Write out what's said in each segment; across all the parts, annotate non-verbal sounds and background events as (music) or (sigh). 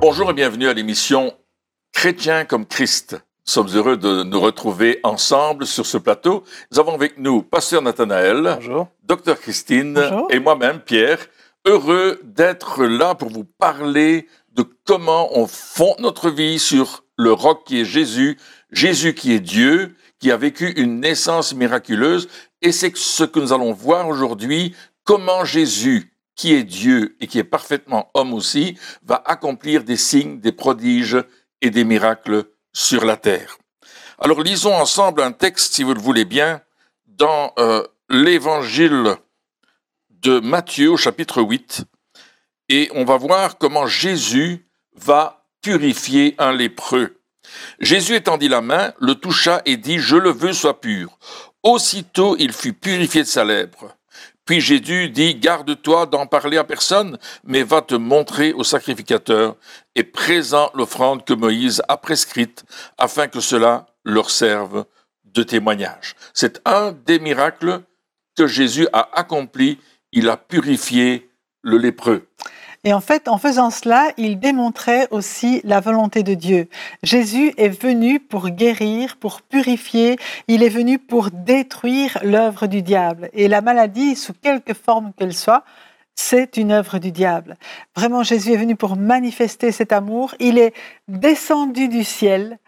Bonjour et bienvenue à l'émission Chrétien comme Christ. Nous sommes heureux de nous retrouver ensemble sur ce plateau. Nous avons avec nous Pasteur Nathanaël, Bonjour. Docteur Christine Bonjour. et moi-même, Pierre. Heureux d'être là pour vous parler de comment on fonde notre vie sur le roc qui est Jésus, Jésus qui est Dieu, qui a vécu une naissance miraculeuse. Et c'est ce que nous allons voir aujourd'hui, comment Jésus, qui est Dieu et qui est parfaitement homme aussi, va accomplir des signes, des prodiges et des miracles sur la terre. Alors lisons ensemble un texte, si vous le voulez bien, dans euh, l'évangile de Matthieu au chapitre 8, et on va voir comment Jésus va purifier un lépreux. Jésus étendit la main, le toucha et dit, Je le veux, sois pur. Aussitôt il fut purifié de sa lèpre. Puis Jésus dit, Garde-toi d'en parler à personne, mais va te montrer au sacrificateur et présente l'offrande que Moïse a prescrite, afin que cela leur serve de témoignage. C'est un des miracles que Jésus a accompli. Il a purifié le lépreux. Et en fait, en faisant cela, il démontrait aussi la volonté de Dieu. Jésus est venu pour guérir, pour purifier, il est venu pour détruire l'œuvre du diable. Et la maladie, sous quelque forme qu'elle soit, c'est une œuvre du diable. Vraiment, Jésus est venu pour manifester cet amour. Il est descendu du ciel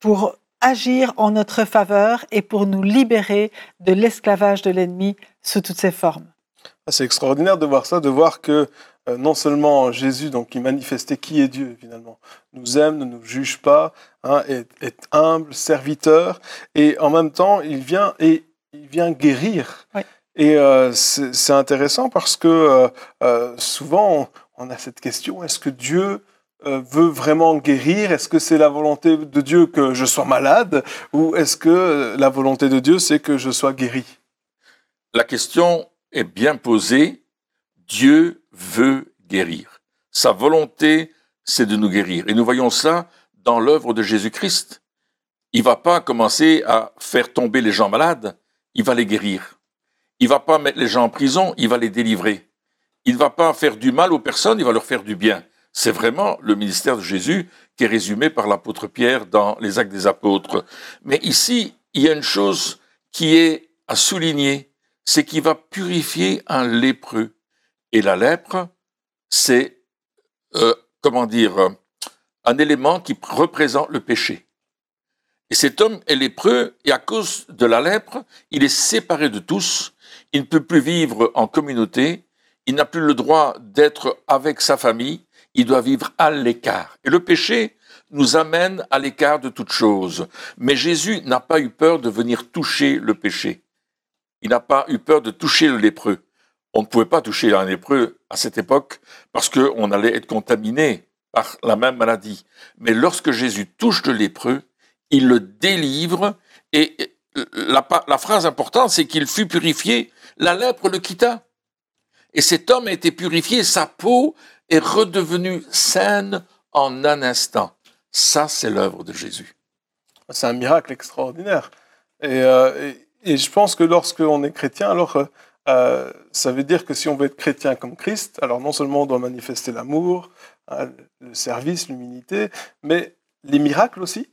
pour agir en notre faveur et pour nous libérer de l'esclavage de l'ennemi sous toutes ses formes. Ah, C'est extraordinaire de voir ça, de voir que euh, non seulement Jésus, donc qui manifestait qui est Dieu finalement, nous aime, ne nous juge pas, hein, est, est humble, serviteur, et en même temps il vient et il vient guérir. Oui. Et euh, c'est c'est intéressant parce que euh, euh, souvent on, on a cette question est-ce que Dieu veut vraiment guérir? Est-ce que c'est la volonté de Dieu que je sois malade? Ou est-ce que la volonté de Dieu c'est que je sois guéri? La question est bien posée. Dieu veut guérir. Sa volonté, c'est de nous guérir. Et nous voyons ça dans l'œuvre de Jésus-Christ. Il va pas commencer à faire tomber les gens malades, il va les guérir. Il va pas mettre les gens en prison, il va les délivrer. Il va pas faire du mal aux personnes, il va leur faire du bien. C'est vraiment le ministère de Jésus qui est résumé par l'apôtre Pierre dans les actes des apôtres. Mais ici, il y a une chose qui est à souligner, c'est qu'il va purifier un lépreux. Et la lèpre, c'est, euh, comment dire, un élément qui représente le péché. Et cet homme est lépreux, et à cause de la lèpre, il est séparé de tous, il ne peut plus vivre en communauté, il n'a plus le droit d'être avec sa famille, il doit vivre à l'écart. Et le péché nous amène à l'écart de toute chose. Mais Jésus n'a pas eu peur de venir toucher le péché. Il n'a pas eu peur de toucher le lépreux. On ne pouvait pas toucher un lépreux à cette époque parce qu'on allait être contaminé par la même maladie. Mais lorsque Jésus touche le lépreux, il le délivre et la, la phrase importante, c'est qu'il fut purifié, la lèpre le quitta. Et cet homme a été purifié, sa peau est redevenue saine en un instant. Ça, c'est l'œuvre de Jésus. C'est un miracle extraordinaire. Euh, et je pense que lorsqu'on est chrétien, alors euh, euh, ça veut dire que si on veut être chrétien comme Christ, alors non seulement on doit manifester l'amour, hein, le service, l'humilité, mais les miracles aussi.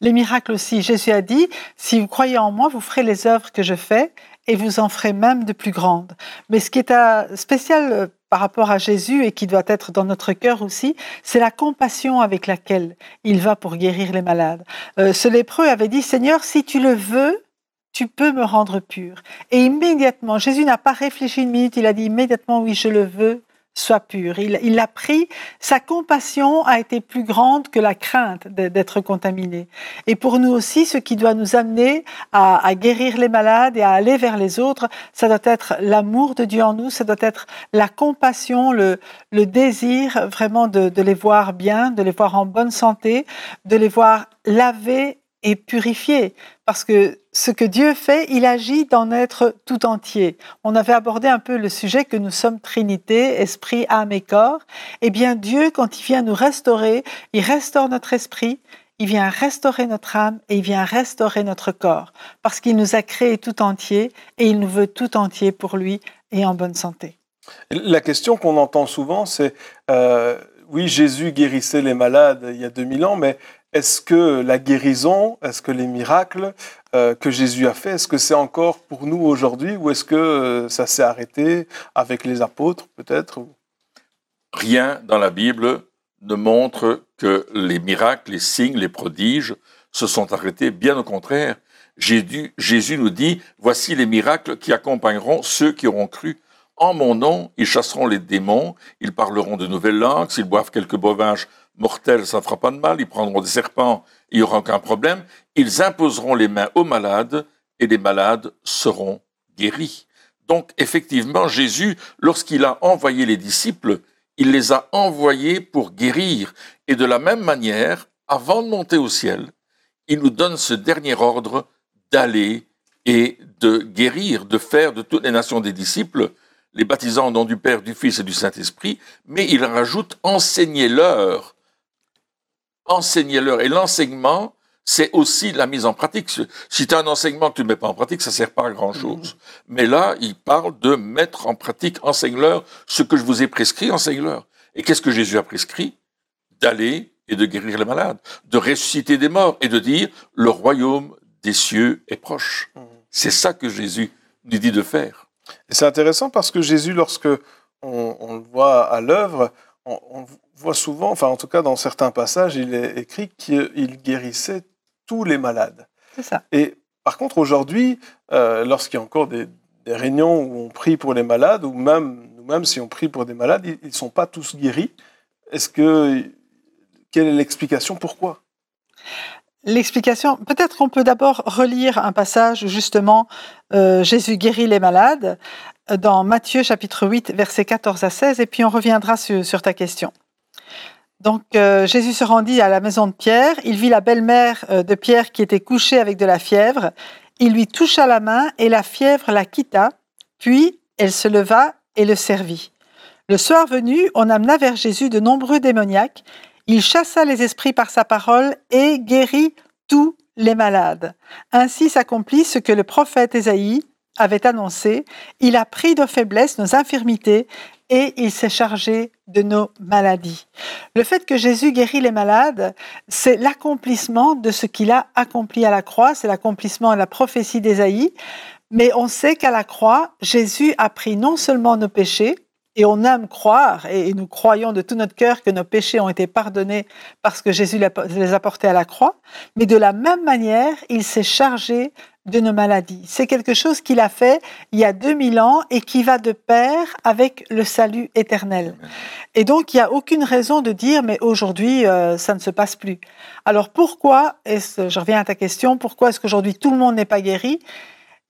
Les miracles aussi. Jésus a dit, si vous croyez en moi, vous ferez les œuvres que je fais et vous en ferez même de plus grandes. Mais ce qui est euh, spécial euh, par rapport à Jésus et qui doit être dans notre cœur aussi, c'est la compassion avec laquelle il va pour guérir les malades. Euh, ce lépreux avait dit, Seigneur, si tu le veux, tu peux me rendre pur. Et immédiatement, Jésus n'a pas réfléchi une minute, il a dit immédiatement, oui, je le veux, sois pur. Il, l'a pris, sa compassion a été plus grande que la crainte d'être contaminé. Et pour nous aussi, ce qui doit nous amener à, guérir les malades et à aller vers les autres, ça doit être l'amour de Dieu en nous, ça doit être la compassion, le, désir vraiment de, de les voir bien, de les voir en bonne santé, de les voir lavés et purifié. Parce que ce que Dieu fait, il agit dans notre tout entier. On avait abordé un peu le sujet que nous sommes Trinité, esprit, âme et corps. Eh bien, Dieu, quand il vient nous restaurer, il restaure notre esprit, il vient restaurer notre âme et il vient restaurer notre corps. Parce qu'il nous a créés tout entier et il nous veut tout entier pour lui et en bonne santé. La question qu'on entend souvent, c'est euh, oui, Jésus guérissait les malades il y a 2000 ans, mais est-ce que la guérison, est-ce que les miracles euh, que Jésus a fait, est-ce que c'est encore pour nous aujourd'hui ou est-ce que euh, ça s'est arrêté avec les apôtres peut-être Rien dans la Bible ne montre que les miracles, les signes, les prodiges se sont arrêtés. Bien au contraire, Jésus, nous dit, voici les miracles qui accompagneront ceux qui auront cru. En mon nom, ils chasseront les démons, ils parleront de nouvelles langues, s'ils boivent quelques breuvages mortels, ça ne fera pas de mal, ils prendront des serpents, il n'y aura aucun problème. Ils imposeront les mains aux malades et les malades seront guéris. Donc effectivement, Jésus, lorsqu'il a envoyé les disciples, il les a envoyés pour guérir. Et de la même manière, avant de monter au ciel, il nous donne ce dernier ordre d'aller et de guérir, de faire de toutes les nations des disciples, les baptisant au nom du Père, du Fils et du Saint-Esprit, mais il rajoute enseignez-leur. Enseignez-leur. Et l'enseignement, c'est aussi la mise en pratique. Si tu as un enseignement que tu ne mets pas en pratique, ça ne sert pas à grand-chose. Mhm. Mais là, il parle de mettre en pratique, enseigne-leur ce que je vous ai prescrit, enseigne-leur. Et qu'est-ce que Jésus a prescrit? D'aller et de guérir les malades, de ressusciter des morts et de dire le royaume des cieux est proche. Mhm. C'est ça que Jésus nous dit de faire. Et c'est intéressant parce que Jésus, lorsque on, le voit à l'œuvre, on, voit souvent, enfin en tout cas dans certains passages, il est écrit qu'il guérissait tous les malades. C'est ça. Et par contre, aujourd'hui, euh, lorsqu'il y a encore des, réunions où on prie pour les malades, ou même nous-mêmes, si on prie pour des malades, ils ne sont pas tous guéris. Est-ce que quelle est l'explication? Pourquoi? L'explication, peut-être qu'on peut, d'abord relire un passage où justement euh, Jésus guérit les malades euh, dans Matthieu chapitre 8 versets 14 à 16 et puis on reviendra sur, ta question. Donc euh, Jésus se rendit à la maison de Pierre, il vit la belle-mère de Pierre qui était couchée avec de la fièvre, il lui toucha la main et la fièvre la quitta, puis elle se leva et le servit. Le soir venu, on amena vers Jésus de nombreux démoniaques il chassa les esprits par sa parole et guérit tous les malades. Ainsi s'accomplit ce que le prophète Ésaïe avait annoncé. Il a pris nos faiblesses, nos infirmités, et il s'est chargé de nos maladies. Le fait que Jésus guérit les malades, c'est l'accomplissement de ce qu'il a accompli à la croix, c'est l'accomplissement de la prophétie d'Ésaïe. Mais on sait qu'à la croix, Jésus a pris non seulement nos péchés, et on aime croire, et nous croyons de tout notre cœur que nos péchés ont été pardonnés parce que Jésus les a portés à la croix, mais de la même manière, il s'est chargé de nos maladies. C'est quelque chose qu'il a fait il y a 2000 ans et qui va de pair avec le salut éternel. Et donc, il n'y a aucune raison de dire, mais aujourd'hui, euh, ça ne se passe plus. Alors pourquoi, et je reviens à ta question, pourquoi est-ce qu'aujourd'hui tout le monde n'est pas guéri?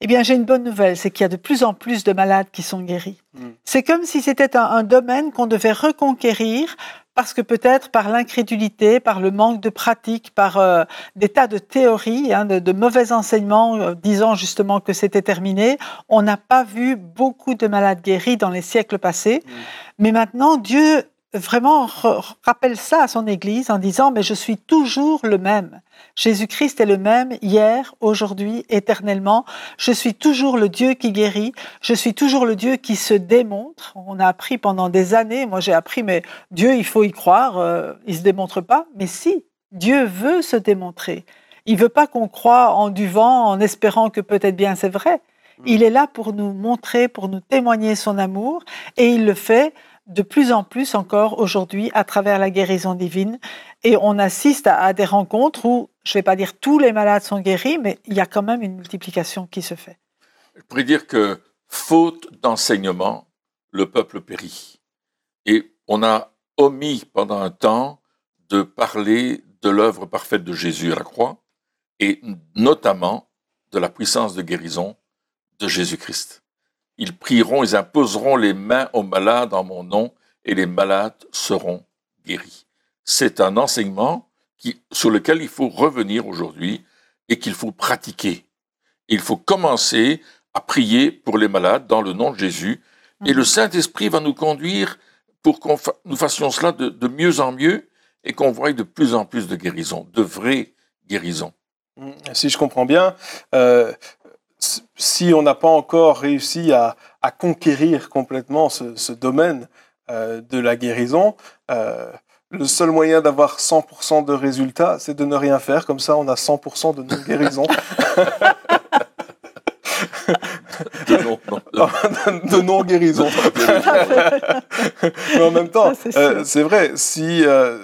Eh bien, j'ai une bonne nouvelle, c'est qu'il y a de plus en plus de malades qui sont guéris. Hmm. C'est comme si c'était un, domaine qu'on devait reconquérir parce que peut-être par l'incrédulité, par le manque de pratique, par euh, des tas de théories, hein, de, mauvais enseignements euh, disant justement que c'était terminé, on n'a pas vu beaucoup de malades guéris dans les siècles passés. Hmm. Mais maintenant, Dieu vraiment rappelle ça à son Église en disant, mais je suis toujours le même. Jésus-Christ est le même hier, aujourd'hui, éternellement. Je suis toujours le Dieu qui guérit. Je suis toujours le Dieu qui se démontre. On a appris pendant des années, moi j'ai appris, mais Dieu, il faut y croire, euh, il se démontre pas. Mais si, Dieu veut se démontrer. Il veut pas qu'on croie en du vent en espérant que peut-être bien c'est vrai. Il est là pour nous montrer, pour nous témoigner son amour, et il le fait de plus en plus encore aujourd'hui à travers la guérison divine. Et on assiste à, des rencontres où, je ne vais pas dire tous les malades sont guéris, mais il y a quand même une multiplication qui se fait. Je pourrais dire que, faute d'enseignement, le peuple périt. Et on a omis pendant un temps de parler de l'œuvre parfaite de Jésus à la croix, et notamment de la puissance de guérison de Jésus-Christ. Ils prieront, ils imposeront les mains aux malades en mon nom, et les malades seront guéris. C'est un enseignement qui, sur lequel il faut revenir aujourd'hui et qu'il faut pratiquer. Il faut commencer à prier pour les malades dans le nom de Jésus. Et le mhm. Saint-Esprit va nous conduire pour que nous fassions cela de, mieux en mieux et qu'on voie de plus en plus de guérisons, de vraies guérisons. Si je comprends bien, euh, si on n'a pas encore réussi à, conquérir complètement ce, domaine euh, de la guérison, euh, le seul moyen d'avoir 100% de résultats, c'est de ne rien faire. Comme ça, on a 100% de non-guérison. (laughs) de non-guérison. (laughs) (laughs) Mais en même temps, euh, c'est vrai, si euh,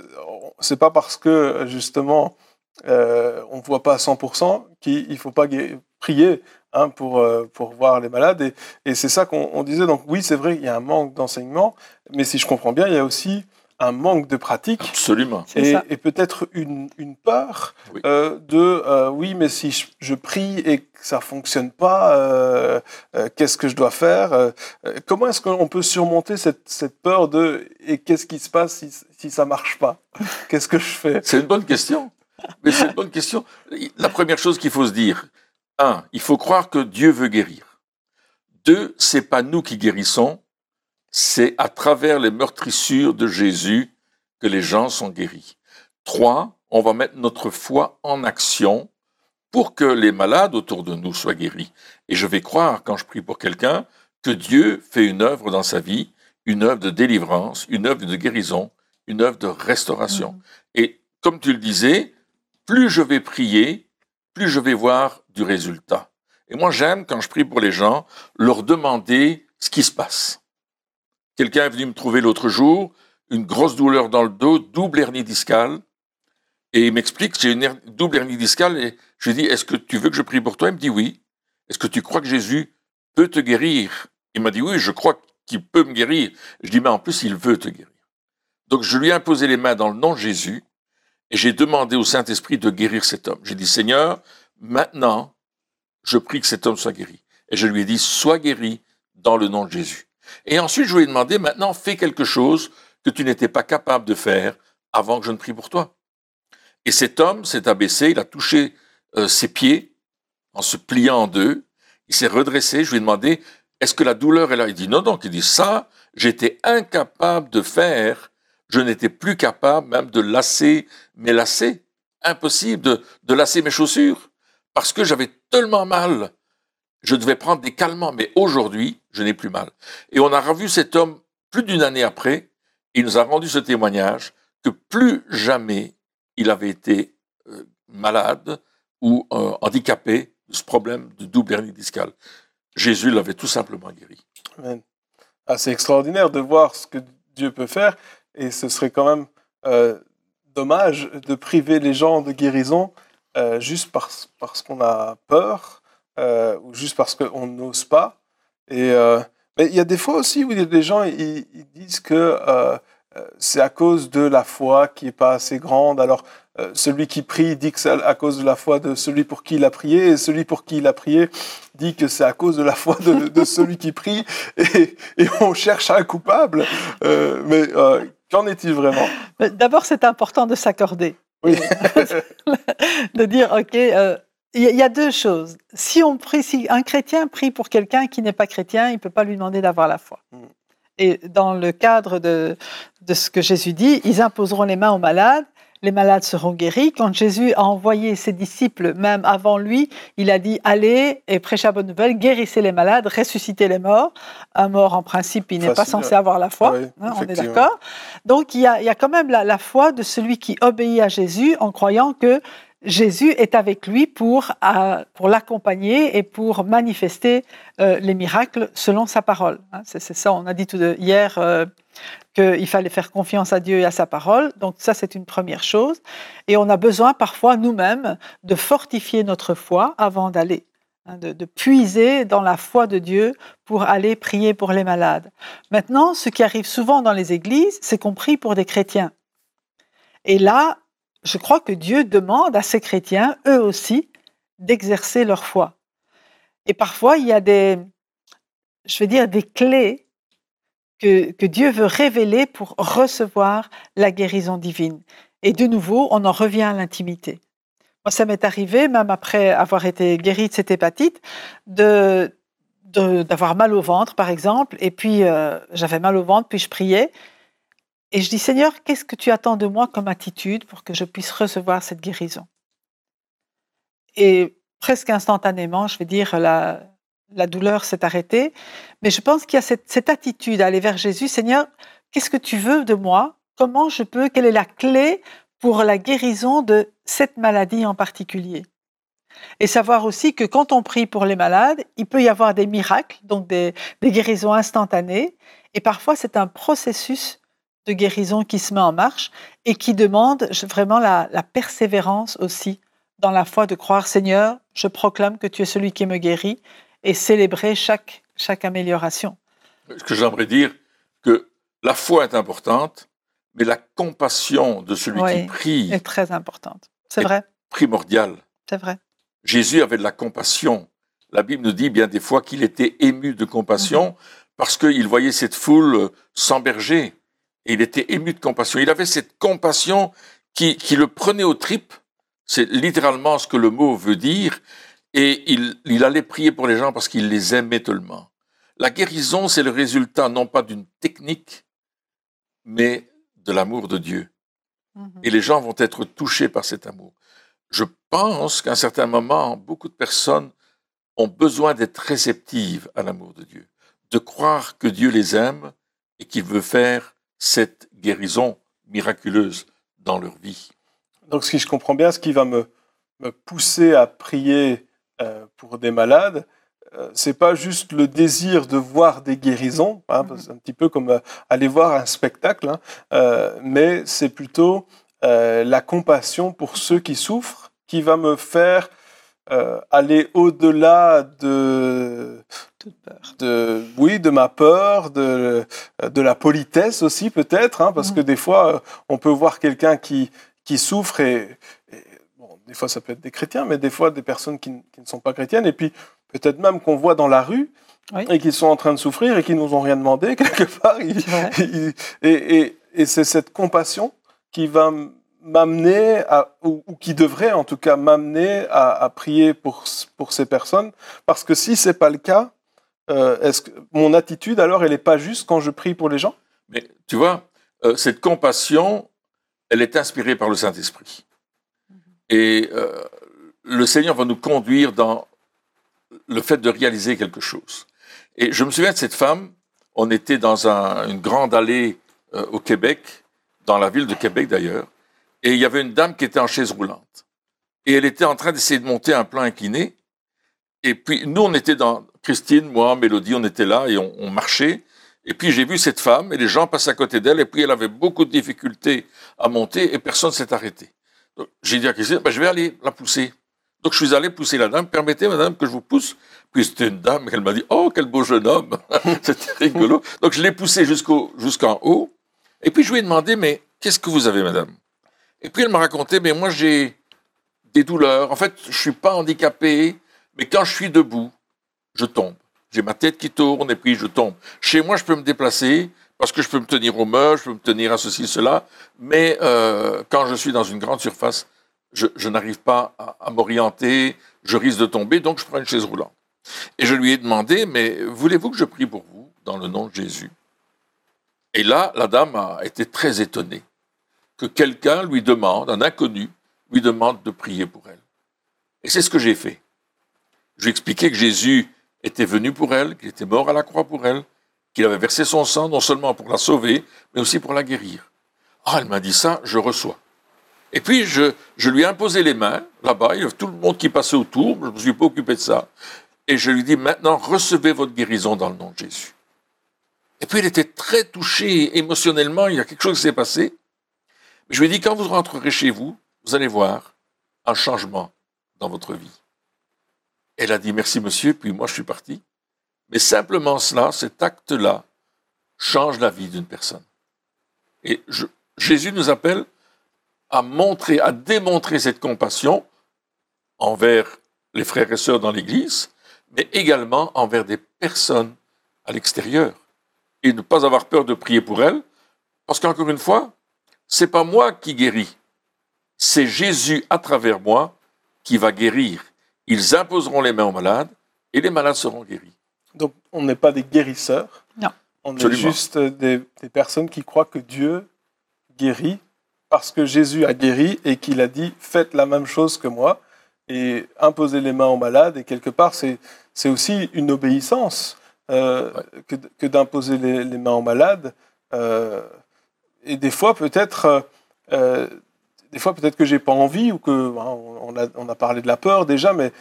c'est pas parce que justement euh, on ne voit pas à 100% qu'il ne faut pas prier hein, pour, pour voir les malades. Et, et c'est ça qu'on disait. Donc oui, c'est vrai, il y a un manque d'enseignement, mais si je comprends bien, il y a aussi un manque de pratique. Absolument. Et, et peut-être une, une, peur euh, de euh, oui, mais si je, prie et que ça fonctionne pas, euh, qu'est-ce que je dois faire Comment est-ce qu'on peut surmonter cette, cette, peur de et qu'est-ce qui se passe si, si ça marche pas? Qu'est-ce que je fais? C'est une bonne question. Mais c'est une bonne question. La première chose qu'il faut se dire, un, il faut croire que Dieu veut guérir. Deux, c'est pas nous qui guérissons, c'est à travers les meurtrissures de Jésus que les gens sont guéris. Trois, on va mettre notre foi en action pour que les malades autour de nous soient guéris. Et je vais croire, quand je prie pour quelqu'un, que Dieu fait une œuvre dans sa vie, une œuvre de délivrance, une œuvre de guérison, une œuvre de restauration. Mmh. Et comme tu le disais, plus je vais prier, plus je vais voir du résultat. Et moi, j'aime, quand je prie pour les gens, leur demander ce qui se passe. Quelqu'un est venu me trouver l'autre jour, une grosse douleur dans le dos, double hernie discale. Et il m'explique que j'ai une double hernie discale. Et je lui dis, est-ce que tu veux que je prie pour toi? Il me dit oui. Est-ce que tu crois que Jésus peut te guérir? Il m'a dit oui, je crois qu'il peut me guérir. Je dis, mais en plus, il veut te guérir. Donc je lui ai imposé les mains dans le nom de Jésus et j'ai demandé au Saint-Esprit de guérir cet homme. J'ai dit, Seigneur, maintenant, je prie que cet homme soit guéri. Et je lui ai dit, sois guéri dans le nom de Jésus. Et ensuite, je lui ai demandé, maintenant, fais quelque chose que tu n'étais pas capable de faire avant que je ne prie pour toi. Et cet homme s'est abaissé, il a touché euh, ses pieds en se pliant en deux, il s'est redressé, je lui ai demandé, est-ce que la douleur est là Il dit non, donc il dit ça, j'étais incapable de faire, je n'étais plus capable même de lasser mes lacets, impossible de, de lasser mes chaussures, parce que j'avais tellement mal je devais prendre des calmants, mais aujourd'hui, je n'ai plus mal. Et on a revu cet homme plus d'une année après, il nous a rendu ce témoignage que plus jamais il avait été euh, malade ou euh, handicapé de ce problème de double hernie discale. Jésus l'avait tout simplement guéri. Ah, c'est extraordinaire de voir ce que Dieu peut faire, et ce serait quand même euh, dommage de priver les gens de guérison juste parce, parce qu'on a peur euh, ou juste parce qu'on n'ose pas. Et, euh, mais il y a des fois aussi où des gens ils, disent que euh, c'est à cause de la foi qui n'est pas assez grande. Alors, celui qui prie dit que c'est à cause de la foi de celui pour qui il a prié, et celui pour qui il a prié dit que c'est à cause de la foi de, celui qui prie, et, on cherche un coupable. mais qu'en est-il vraiment? D'abord, c'est important de s'accorder. Oui. (laughs) de dire, OK, il y a deux choses. Si, on prie, si un chrétien prie pour quelqu'un qui n'est pas chrétien, il ne peut pas lui demander d'avoir la foi. Mm. Et dans le cadre de, de ce que Jésus dit, ils imposeront les mains aux malades, les malades seront guéris. Quand Jésus a envoyé ses disciples, même avant lui, il a dit allez et prêchez la bonne nouvelle, guérissez les malades, ressuscitez les morts. Un mort, en principe, il n'est pas censé avoir la foi. Hein, on est d'accord. Donc il y, a, il y, a, quand même la, la foi de celui qui obéit à Jésus en croyant que Jésus est avec lui pour, euh, pour l'accompagner et pour manifester euh, les miracles selon sa parole. Hein. c'est, ça, on a dit tout hier euh, qu'il fallait faire confiance à Dieu et à sa parole. Donc ça, c'est une première chose. Et on a besoin parfois nous-mêmes de fortifier notre foi avant d'aller, hein, de, de puiser dans la foi de Dieu pour aller prier pour les malades. Maintenant, ce qui arrive souvent dans les églises, c'est qu'on prie pour des chrétiens. Et là, je crois que Dieu demande à ces chrétiens, eux aussi, d'exercer leur foi. Et parfois, il y a des, je veux dire, des clés que, que Dieu veut révéler pour recevoir la guérison divine. Et de nouveau, on en revient à l'intimité. Moi, ça m'est arrivé, même après avoir été guéri de cette hépatite, de d'avoir mal au ventre, par exemple, et puis euh, j'avais mal au ventre, puis je priais, et je dis, Seigneur, qu'est-ce que tu attends de moi comme attitude pour que je puisse recevoir cette guérison? Et presque instantanément, je vais dire, la, douleur s'est arrêtée. Mais je pense qu'il y a cette, attitude à aller vers Jésus, Seigneur, qu'est-ce que tu veux de moi? Comment je peux, quelle est la clé pour la guérison de cette maladie en particulier? Et savoir aussi que quand on prie pour les malades, il peut y avoir des miracles, donc des, guérisons instantanées. Et parfois, c'est un processus de guérison qui se met en marche et qui demande vraiment la, persévérance aussi dans la foi de croire, Seigneur, je proclame que tu es celui qui me guérit et célébrer chaque, chaque amélioration. Ce que j'aimerais dire, que la foi est importante, mais la compassion de celui qui prie est très importante. C'est vrai. Primordial. C'est vrai. Jésus avait de la compassion. La Bible nous dit bien des fois qu'il était ému de compassion mhm. parce qu'il voyait cette foule euh, s'emberger. Et il était ému de compassion. Il avait cette compassion qui, qui le prenait aux tripes. C'est littéralement ce que le mot veut dire. Et il, il allait prier pour les gens parce qu'il les aimait tellement. La guérison, c'est le résultat non pas d'une technique, mais de l'amour de Dieu. Mhm. Et les gens vont être touchés par cet amour. Je pense qu'à un certain moment, beaucoup de personnes ont besoin d'être réceptives à l'amour de Dieu, de croire que Dieu les aime et qu'il veut faire cette guérison miraculeuse dans leur vie. Donc, si je comprends bien, ce qui va me, me pousser à prier euh, pour des malades, euh, c'est pas juste le désir de voir des guérisons, hein, mhm. c'est un petit peu comme euh, aller voir un spectacle, hein, euh, mais c'est plutôt la compassion pour ceux qui souffrent qui va me faire aller au-delà de, de, oui, de ma peur, de, de la politesse aussi peut-être, hein, parce mhm. que des fois on peut voir quelqu'un qui, qui souffre et, bon, des fois ça peut être des chrétiens, mais des fois des personnes qui, qui ne sont pas chrétiennes, et puis peut-être même qu'on voit dans la rue, et qui sont en train de souffrir et qui nous ont rien demandé (laughs) quelque part. et, c'est cette compassion qui va m'amener ou, qui devrait en tout cas m'amener à, prier pour, pour ces personnes, parce que si c'est pas le cas, euh, est-ce que mon attitude alors elle n'est pas juste quand je prie pour les gens? Mais tu vois, euh, cette compassion, elle est inspirée par le Saint Esprit, mhm. et euh, le Seigneur va nous conduire dans le fait de réaliser quelque chose. Et je me souviens de cette femme, on était dans une grande allée au Québec, dans la ville de Québec d'ailleurs, et il y avait une dame qui était en chaise roulante. Et elle était en train d'essayer de monter un plan incliné. Et puis nous, on était dans, Christine, moi, Mélodie, on était là et on, marchait. Et puis j'ai vu cette femme et les gens passaient à côté d'elle et puis elle avait beaucoup de difficultés à monter et personne s'est arrêté. J'ai dit à Christine, ben, je vais aller la pousser. Donc je suis allé pousser la dame. Permettez, madame, que je vous pousse. Puis c'était une dame, elle m'a dit Oh, quel beau jeune homme (laughs) C'était rigolo. Donc je l'ai poussé jusqu'au, jusqu'en haut. Et puis je lui ai demandé Mais qu'est-ce que vous avez, madame? Et puis elle m'a raconté Mais moi, j'ai des douleurs. En fait, je ne suis pas handicapé, mais quand je suis debout, je tombe. J'ai ma tête qui tourne et puis je tombe. Chez moi, je peux me déplacer parce que je peux me tenir au mur, je peux me tenir à ceci, cela. Mais euh, quand je suis dans une grande surface, je, n'arrive pas à, m'orienter, je risque de tomber, donc je prends une chaise roulante. Et je lui ai demandé, mais voulez-vous que je prie pour vous dans le nom de Jésus? Et là, la dame a été très étonnée que quelqu'un lui demande, un inconnu, lui demande de prier pour elle. Et c'est ce que j'ai fait. Je lui ai expliqué que Jésus était venu pour elle, qu'il était mort à la croix pour elle, qu'il avait versé son sang non seulement pour la sauver, mais aussi pour la guérir. Ah, elle m'a dit ça, je reçois. Et puis, je, lui ai imposé les mains, là-bas, il y avait tout le monde qui passait autour, je ne me suis pas occupé de ça. Et je lui dis, maintenant, recevez votre guérison dans le nom de Jésus. Et puis, il était très touché émotionnellement, il y a quelque chose qui s'est passé. Je lui ai dit, quand vous rentrerez chez vous, vous allez voir un changement dans votre vie. Elle a dit, merci monsieur, puis moi je suis parti. Mais simplement cela, cet acte-là, change la vie d'une personne. Et Jésus nous appelle à montrer, à démontrer cette compassion envers les frères et sœurs dans l'Église, mais également envers des personnes à l'extérieur. Et ne pas avoir peur de prier pour elles, parce qu'encore une fois, c'est pas moi qui guéris, c'est Jésus à travers moi qui va guérir. Ils imposeront les mains aux malades et les malades seront guéris. Donc on n'est pas des guérisseurs. Non. On est juste des personnes qui croient que Dieu guérit parce que Jésus a guéri et qu'il a dit faites la même chose que moi et imposer les mains aux malades. Et quelque part, c'est aussi une obéissance euh, que, d'imposer les, mains aux malades. Euh, et des fois peut-être, euh, des fois peut-être que j'ai pas envie ou que hein, on, a, parlé de la peur déjà, mais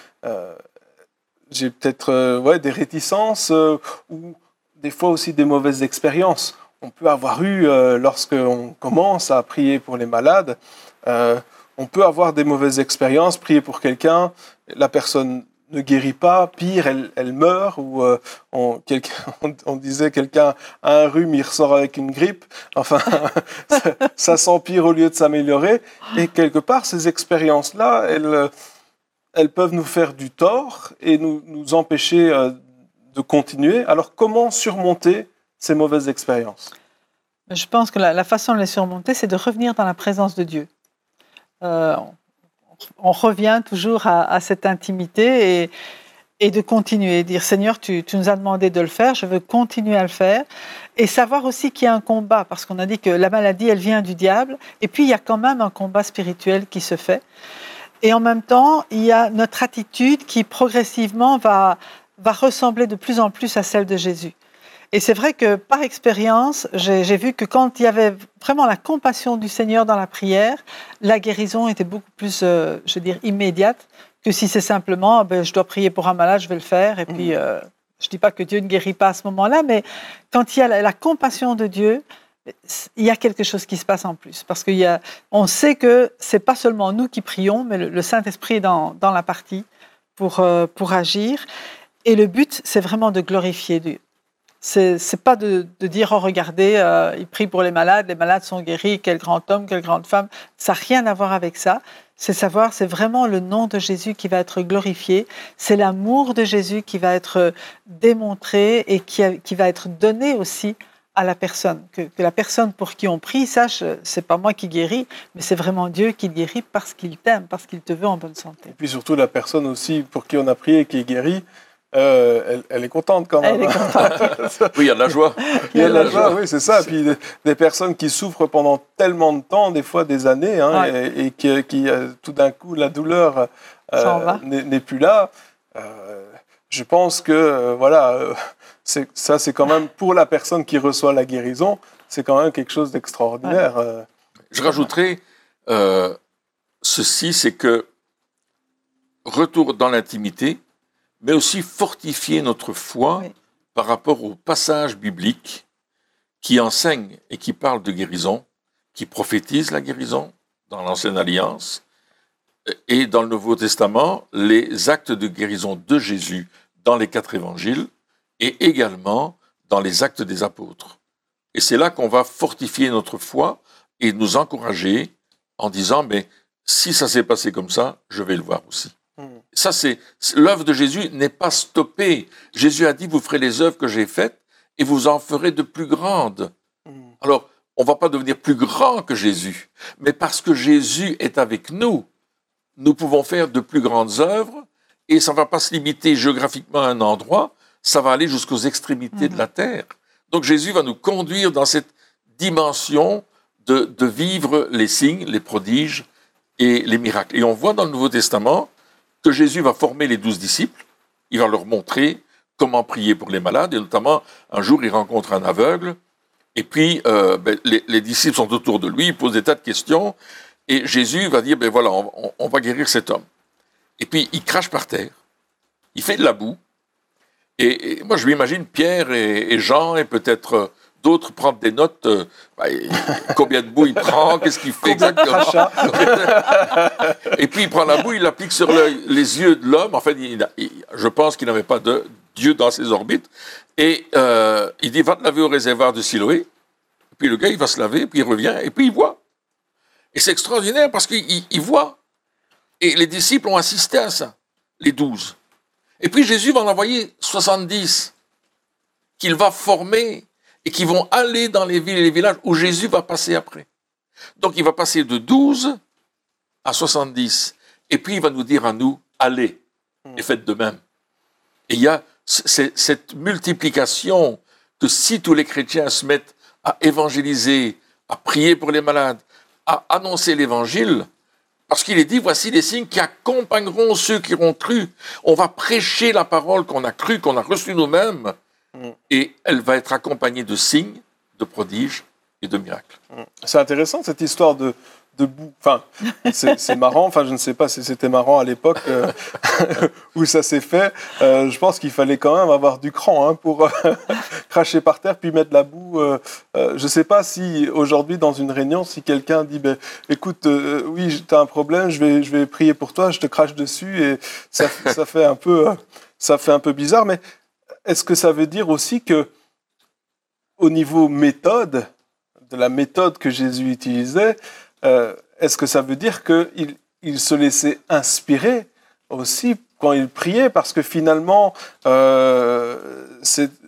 j'ai peut-être ouais, des réticences ou des fois aussi des mauvaises expériences. On peut avoir eu, lorsqu'on commence à prier pour les malades, on peut avoir des mauvaises expériences, prier pour quelqu'un, la personne ne guérit pas, pire, elle, meurt, ou euh, on, (laughs) on, disait quelqu'un a un rhume, il ressort avec une grippe, enfin, (laughs) ça, s'empire au lieu de s'améliorer, et quelque part, ces expériences-là, elles, elles peuvent nous faire du tort et nous, nous empêcher euh, de continuer. Alors, comment surmonter ces mauvaises expériences? Je pense que la, façon de les surmonter, c'est de revenir dans la présence de Dieu. Euh, on revient toujours à, cette intimité et, de continuer, dire Seigneur, tu, nous as demandé de le faire, je veux continuer à le faire. Et savoir aussi qu'il y a un combat, parce qu'on a dit que la maladie, elle vient du diable, et puis il y a quand même un combat spirituel qui se fait. Et en même temps, il y a notre attitude qui progressivement va ressembler de plus en plus à celle de Jésus. Et c'est vrai que par expérience, j'ai vu que quand il y avait vraiment la compassion du Seigneur dans la prière, la guérison était beaucoup plus, euh, je veux dire, immédiate que si c'est simplement, ben, je dois prier pour un malade, je vais le faire. Et puis, mhm. euh, je ne dis pas que Dieu ne guérit pas à ce moment-là, mais quand il y a la, compassion de Dieu, il y a quelque chose qui se passe en plus. Parce qu'on sait que c'est pas seulement nous qui prions, mais le, Saint-Esprit est dans, dans, la partie pour, euh, pour agir. Et le but, c'est vraiment de glorifier Dieu. C'est, n'est pas de, dire oh regardez, euh, il prie pour les malades, les malades sont guéris, quel grand homme, quelle grande femme. Ça n'a rien à voir avec ça. C'est savoir, c'est vraiment le nom de Jésus qui va être glorifié. C'est l'amour de Jésus qui va être démontré et qui, qui va être donné aussi à la personne. Que, la personne pour qui on prie sache, c'est pas moi qui guéris, mais c'est vraiment Dieu qui guérit parce qu'il t'aime, parce qu'il te veut en bonne santé. Et puis surtout la personne aussi pour qui on a prié et qui est guérie, euh, elle, est contente quand même. (laughs) oui, il y a de la joie. Il y a de la, joie, oui, c'est ça. Puis des, personnes qui souffrent pendant tellement de temps, des fois des années, hein, et, qui, euh, tout d'un coup, la douleur euh, n'est plus là. je pense que, voilà, ça c'est quand même, pour la personne qui reçoit la guérison, c'est quand même quelque chose d'extraordinaire. Je rajouterai ceci, c'est que retour dans l'intimité, mais aussi fortifier notre foi par rapport aux passages bibliques qui enseignent et qui parlent de guérison, qui prophétisent la guérison dans l'Ancienne Alliance et dans le Nouveau Testament, les actes de guérison de Jésus dans les quatre évangiles et également dans les actes des apôtres. Et c'est là qu'on va fortifier notre foi et nous encourager en disant, mais si ça s'est passé comme ça, je vais le voir aussi. Ça, c'est l'œuvre de Jésus n'est pas stoppée. Jésus a dit vous ferez les œuvres que j'ai faites et vous en ferez de plus grandes. Mm. Alors, on va pas devenir plus grand que Jésus, mais parce que Jésus est avec nous, nous pouvons faire de plus grandes œuvres et ça ne va pas se limiter géographiquement à un endroit, ça va aller jusqu'aux extrémités de la terre. Donc Jésus va nous conduire dans cette dimension de, de vivre les signes, les prodiges et les miracles. Et on voit dans le Nouveau Testament que Jésus va former les douze disciples, il va leur montrer comment prier pour les malades, et notamment un jour il rencontre un aveugle, et puis euh, ben, les, disciples sont autour de lui, ils posent des tas de questions, et Jésus va dire, ben voilà, on, va guérir cet homme. Et puis il crache par terre, il fait de la boue, et, moi je m'imagine Pierre et, Jean, et peut-être d'autres prendre des notes. Euh, bah, combien de boue il prend Qu'est-ce qu'il fait exactement Et puis il prend la boue, il l'applique sur les yeux de l'homme. En fait, je pense qu'il n'avait pas de Dieu dans ses orbites. Et euh, il dit Va te laver au réservoir de Siloé. Et puis le gars, il va se laver, puis il revient, et puis il voit. Et c'est extraordinaire parce qu'il voit. Et les disciples ont assisté à ça, les douze. Et puis Jésus va en envoyer 70 qu'il va former et qui vont aller dans les villes et les villages où Jésus va passer après. Donc il va passer de 12 à 70. Et puis il va nous dire à nous, allez et faites de même. Et il y a cette multiplication que si tous les chrétiens se mettent à évangéliser, à prier pour les malades, à annoncer l'évangile, parce qu'il est dit, voici les signes qui accompagneront ceux qui auront cru. On va prêcher la parole qu'on a cru, qu'on a reçue nous-mêmes, et elle va être accompagnée de signes, de prodiges et de miracles. C'est intéressant cette histoire de, debout. Enfin, c'est marrant. Enfin, je ne sais pas si c'était marrant à l'époque euh, (laughs) où ça s'est fait. Euh, je pense qu'il fallait quand même avoir du cran hein, pour euh, (laughs) cracher par terre puis mettre la boue. je ne sais pas si aujourd'hui dans une réunion, si quelqu'un dit, ben, écoute, oui, tu as un problème, je vais, je vais prier pour toi, je te crache dessus et ça, ça fait un peu, ça fait un peu bizarre. Mais est-ce que ça veut dire aussi que au niveau méthode, de la méthode que Jésus utilisait, euh, est-ce que ça veut dire qu'il il se laissait inspirer aussi quand il priait? Parce que finalement, euh,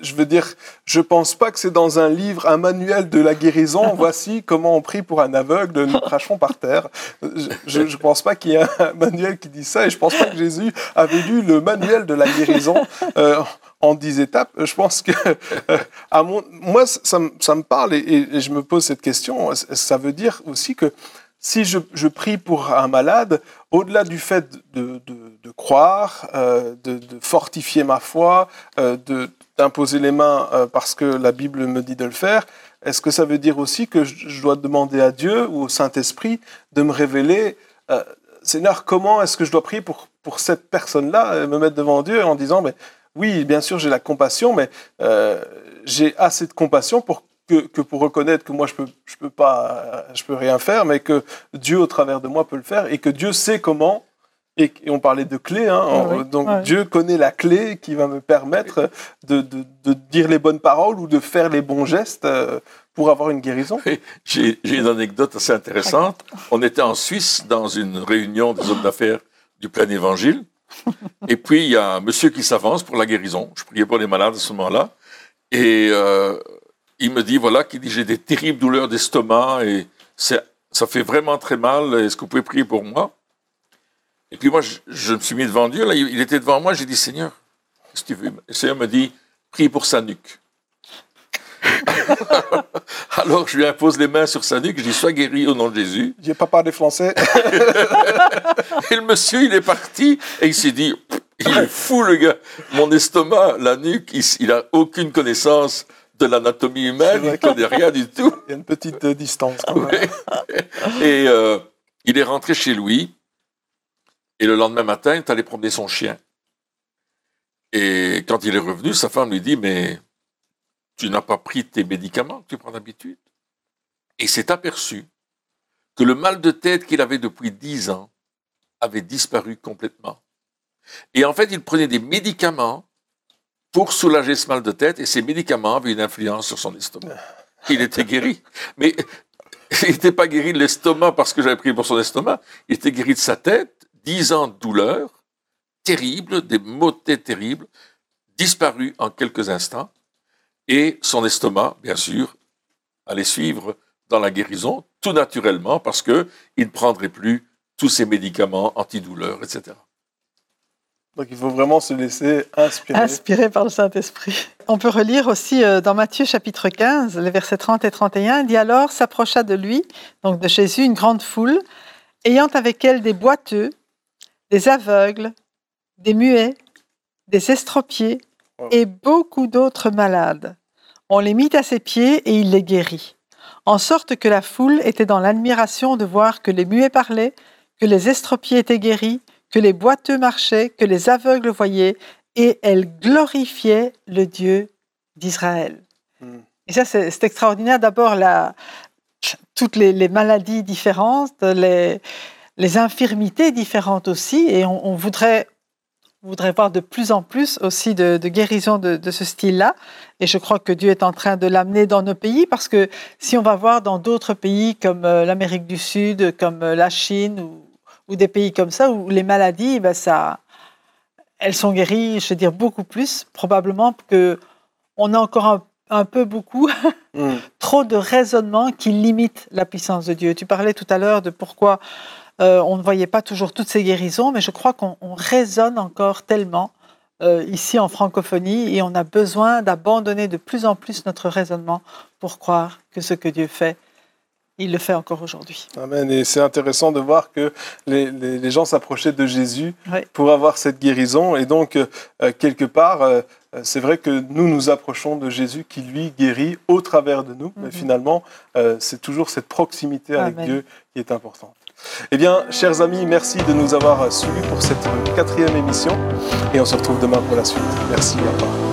je veux dire, je pense pas que c'est dans un livre, un manuel de la guérison. (laughs) Voici comment on prie pour un aveugle, nous (laughs) crachons par terre. Je ne pense pas qu'il y ait un (laughs) manuel qui dit ça, et je pense pas que Jésus avait lu le manuel de la guérison. Euh, en dix étapes, je pense que (laughs) mon, moi, ça, me parle et, je me pose cette question. Ça veut dire aussi que si je, prie pour un malade, au-delà du fait de, croire, euh, de, fortifier ma foi, euh, d'imposer les mains euh, parce que la Bible me dit de le faire, est-ce que ça veut dire aussi que je, dois demander à Dieu ou au Saint-Esprit de me révéler, Seigneur, comment est-ce que je dois prier pour, pour cette personne-là, me mettre devant Dieu en disant, mais oui, bien sûr, j'ai la compassion, mais j'ai assez de compassion pour que, pour reconnaître que moi je peux je peux pas je peux rien faire, mais que Dieu au travers de moi peut le faire et que Dieu sait comment. Et, on parlait de clé, hein, ah donc ah Dieu connaît la clé qui va me permettre de, de, de, dire les bonnes paroles ou de faire les bons gestes euh, pour avoir une guérison. J'ai une anecdote assez intéressante. On était en Suisse dans une réunion des hommes d'affaires du plein évangile. Et puis il y a un monsieur qui s'avance pour la guérison. Je priais pour les malades à ce moment-là. Et euh, il me dit, voilà, qu'il dit, j'ai des terribles douleurs d'estomac et ça fait vraiment très mal. Est-ce que vous pouvez prier pour moi? Et puis moi, je, me suis mis devant Dieu. Là, il était devant moi. J'ai dit, Seigneur, qu'est-ce que tu veux? Le Seigneur me dit, prie pour sa nuque. (laughs) Alors je lui impose les mains sur sa nuque, je dis sois guéri au nom de Jésus. J'ai pas parlé français. (laughs) et le monsieur, il est parti et il s'est dit, il est fou le gars. Mon estomac, la nuque, il, il a aucune connaissance de l'anatomie humaine, il ne connaît rien du tout. Il y a une petite euh, distance. (laughs) Et euh, il est rentré chez lui, et le lendemain matin, il est allé promener son chien. Et quand il est revenu, sa femme lui dit, mais tu n'as pas pris tes médicaments que tu prends d'habitude. Et s'est aperçu que le mal de tête qu'il avait depuis dix ans avait disparu complètement. Et en fait, il prenait des médicaments pour soulager ce mal de tête et ces médicaments avaient une influence sur son estomac. Il était guéri. Mais il n'était pas guéri de l'estomac parce que j'avais pris pour son estomac. Il était guéri de sa tête, dix ans de douleur terribles, des maux de tête terribles, disparus en quelques instants. Et son estomac, bien sûr, allait suivre dans la guérison, tout naturellement, parce qu'il ne prendrait plus tous ces médicaments antidouleurs, etc. Donc il faut vraiment se laisser inspirer. Inspiré par le Saint-Esprit. On peut relire aussi euh, dans Matthieu chapitre 15, les versets 30 et 31, il dit alors s'approcha de lui, donc de Jésus, une grande foule, ayant avec elle des boiteux, des aveugles, des muets, des estropiés et beaucoup d'autres malades. On les mit à ses pieds et il les guérit. En sorte que la foule était dans l'admiration de voir que les muets parlaient, que les estropiés étaient guéris, que les boiteux marchaient, que les aveugles voyaient, et elle glorifiait le Dieu d'Israël. Hmm. Et ça, c'est extraordinaire. D'abord, toutes les, maladies différentes, les, infirmités différentes aussi, et on, voudrait, voudrait voir de plus en plus aussi de, guérison de, de ce style-là. Et je crois que Dieu est en train de l'amener dans nos pays, parce que si on va voir dans d'autres pays comme euh, l'Amérique du Sud, comme euh, la Chine ou ou des pays comme ça où les maladies, ben ça, elles sont guéries, je veux dire, beaucoup plus, probablement que on a encore un, peu beaucoup, (laughs) mm. trop de raisonnements qui limitent la puissance de Dieu. Tu parlais tout à l'heure de pourquoi euh, on ne voyait pas toujours toutes ces guérisons, mais je crois qu'on raisonne encore tellement euh, ici en francophonie et on a besoin d'abandonner de plus en plus notre raisonnement pour croire que ce que Dieu fait Il le fait encore aujourd'hui. Amen. Et c'est intéressant de voir que les, les- les gens s'approchaient de Jésus pour avoir cette guérison. Et donc, euh, quelque part, euh, c'est vrai que nous nous approchons de Jésus qui, lui, guérit au travers de nous. Mais Mhm. finalement, euh, c'est toujours cette proximité avec. Dieu qui est importante. Eh bien, chers amis, merci de nous avoir suivis pour cette quatrième émission. Et on se retrouve demain pour la suite. Merci, au revoir.